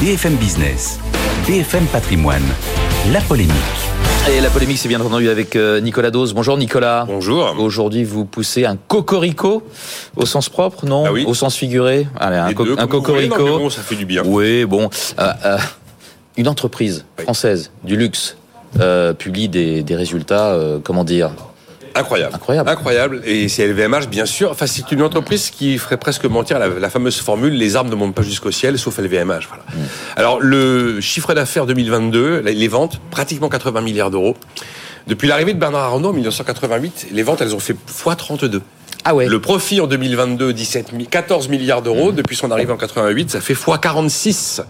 BFM Business, BFM Patrimoine, la polémique. Et la polémique, c'est bien entendu avec euh, Nicolas Dose. Bonjour Nicolas. Bonjour. Aujourd'hui, vous poussez un cocorico au sens propre, non? Ah oui. Au sens figuré? Allez, un, Les co- deux, un comme vous voulez, cocorico. non, mais bon, ça fait du bien. Oui, bon. Euh, euh, une entreprise Oui. française du luxe euh, publie des, des résultats, euh, comment dire? Incroyable. Incroyable. Incroyable. Et c'est LVMH, bien sûr. Enfin, c'est une entreprise qui ferait presque mentir la, la fameuse formule les armes ne montent pas jusqu'au ciel, sauf LVMH. Voilà. Mm. Alors, le chiffre d'affaires 2022, les- ventes, pratiquement 80 milliards d'euros. Depuis l'arrivée de Bernard Arnault en 1988, les ventes, elles ont fait x32. Ah ouais. Le profit en 2022, 17, mi- 14 milliards d'euros. Depuis son arrivée en 88, ça fait x46.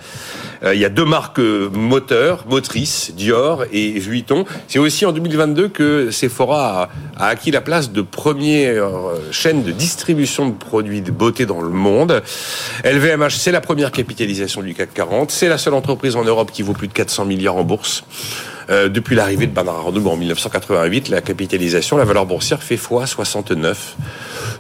Euh, il y a deux marques euh, moteurs, motrices, Dior et Vuitton. C'est aussi en 2022 que Sephora a, acquis la place de première euh, chaîne de distribution de produits de beauté dans le monde. LVMH, c'est la première capitalisation du CAC 40. C'est la seule entreprise en Europe qui vaut plus de 400 milliards en bourse. Depuis l'arrivée de Bernard Arnault en 1988, la capitalisation, la valeur boursière fait x69.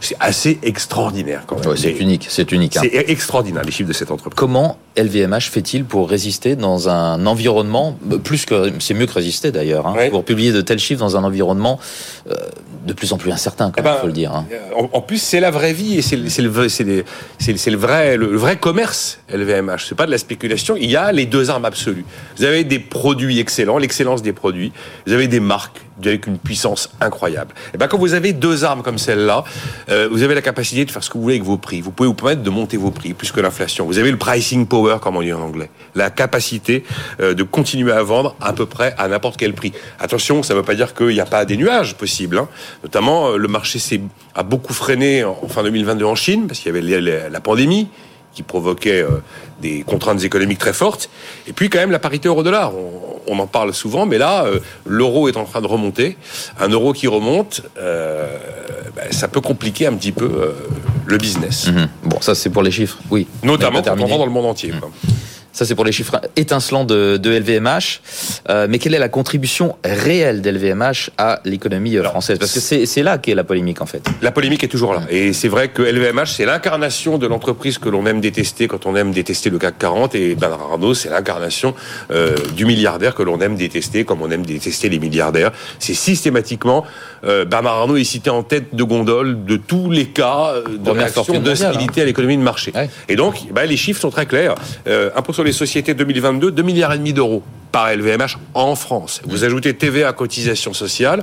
C'est assez extraordinaire quand même. Ouais, c'est unique, c'est unique. hein. C'est extraordinaire les chiffres de cette entreprise. Comment LVMH fait-il pour résister dans un environnement, euh, plus que c'est mieux que résister d'ailleurs, hein, Ouais. pour publier de tels chiffres dans un environnement euh, de plus en plus incertain, quand Eh ben, faut le dire. hein. En, en plus, c'est la vraie vie et c'est le, le, vrai- le vrai commerce LVMH. C'est pas de la spéculation. Il y a les deux armes absolues. Vous avez des produits excellents, l'excellence des produits. Vous avez des marques avec une puissance incroyable. Et ben quand vous avez deux armes comme celle-là, euh, vous avez la capacité de faire ce que vous voulez avec vos prix. Vous pouvez vous permettre de monter vos prix plus que l'inflation. Vous avez le pricing power, comme on dit en anglais, la capacité euh, de continuer à vendre à peu près à n'importe quel prix. Attention, ça ne veut pas dire qu'il n'y a pas des nuages possibles. hein. Notamment, euh, le marché a beaucoup freiné en fin 2022 en Chine parce qu'il y avait la pandémie qui provoquait euh, des contraintes économiques très fortes. Et puis quand même la parité euro-dollar. On, on en parle souvent, mais là, euh, l'euro est en train de remonter. Un euro qui remonte, euh, ben, ça peut compliquer un petit peu le business. Mhm. Bon, ça c'est pour les chiffres, oui. Notamment quand on dans le monde entier. quoi. Ça, c'est pour les chiffres étincelants de, de LVMH. Euh, mais quelle est la contribution réelle d'LVMH à l'économie euh, française? Parce que c'est là qu'est la polémique, en fait. La polémique est toujours là. Et c'est vrai que LVMH, c'est l'incarnation de l'entreprise que l'on aime détester quand on aime détester le CAC 40. Et Bernard Arnault, c'est l'incarnation euh, du milliardaire que l'on aime détester comme on aime détester les milliardaires. C'est systématiquement... euh, Bernard Arnault est cité en tête de gondole de tous les cas de réaction mondiale, d'hostilité à l'économie de marché. Ouais. Et donc, ben, les chiffres sont très clairs. Euh, sur les sociétés 2022, 2 milliards et demi d'euros par LVMH en France. Vous ajoutez TVA, cotisation sociale.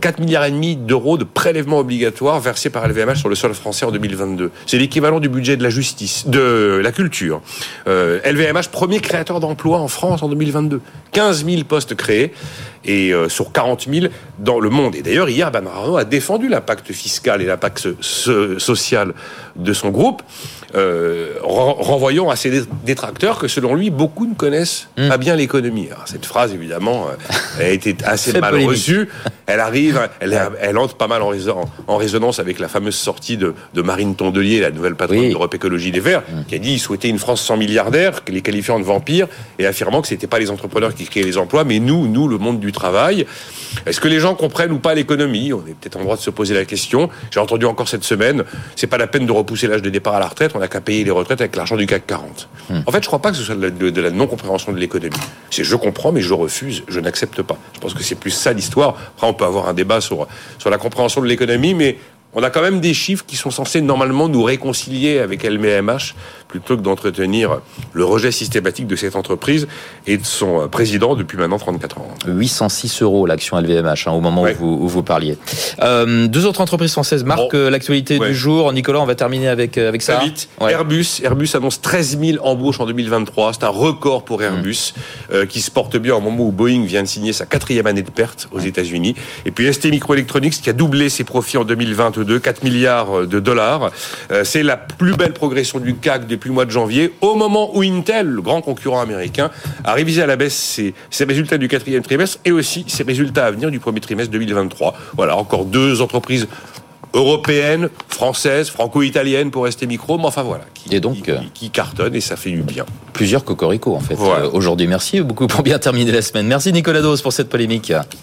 4 milliards et demi d'euros de prélèvements obligatoires versés par LVMH sur le sol français en 2022. C'est l'équivalent du budget de la justice, de la culture. Euh, LVMH, premier créateur d'emplois en France en 2022. 15 000 postes créés et euh, sur 40 000 dans le monde. Et d'ailleurs, hier, Bernard Arnault a défendu l'impact fiscal et l'impact so- so- social de son groupe, euh, ren- renvoyant à ses dé- détracteurs que, selon lui, beaucoup ne connaissent Mm. pas bien l'économie. Cette phrase, évidemment, euh, a été assez mal reçue. Elle arrive, elle, elle entre pas mal en, résonance avec la fameuse sortie de, de Marine Tondelier, la nouvelle patronne Oui. d'Europe Écologie Les Verts, qui a dit qu'il souhaitait une France sans milliardaires, les qualifiant de vampires, et affirmant que c'était pas les entrepreneurs qui créaient les emplois, mais nous, nous, le monde du travail. Est-ce que les gens comprennent ou pas l'économie? On est peut-être en droit de se poser la question. J'ai entendu encore cette semaine, c'est pas la peine de repousser l'âge de départ à la retraite, on n'a qu'à payer les retraites avec l'argent du CAC 40. En fait, je crois pas que ce soit de la, de- de la non-compréhension de l'économie. C'est je comprends, mais je refuse, je n'accepte pas. Je pense que c'est plus ça l'histoire. Après, on peut avoir un débat sur, la compréhension de l'économie, mais on a quand même des chiffres qui sont censés normalement nous réconcilier avec LVMH plutôt que d'entretenir le rejet systématique de cette entreprise et de son euh, président depuis maintenant 34 ans. 806 euros l'action LVMH hein, au moment Ouais. où, vous, où vous parliez. Euh, deux autres entreprises françaises marquent Bon. euh, l'actualité Ouais. du jour. Nicolas, on va terminer avec, avec ça. Très vite. Ouais. Airbus, Airbus annonce 13 000 embauches en 2023. C'est un record pour Airbus euh, qui se porte bien au moment où Boeing vient de signer sa quatrième année de perte aux États-Unis. Et puis ST Microelectronics qui a doublé ses profits en 2022, 4 milliards de dollars. Euh, C'est la plus belle progression du CAC depuis le mois de janvier, au moment où Intel, le grand concurrent américain, a révisé à la baisse ses, ses résultats du quatrième trimestre et aussi ses résultats à venir du premier trimestre 2023. Voilà, encore deux entreprises européennes, françaises, franco-italiennes pour rester micro, mais enfin voilà, qui, Et donc, qui, euh, qui cartonnent et ça fait du bien. Plusieurs cocoricots en fait Voilà. euh, aujourd'hui. Merci beaucoup pour bien terminer la semaine. Merci Nicolas Dos pour cette polémique.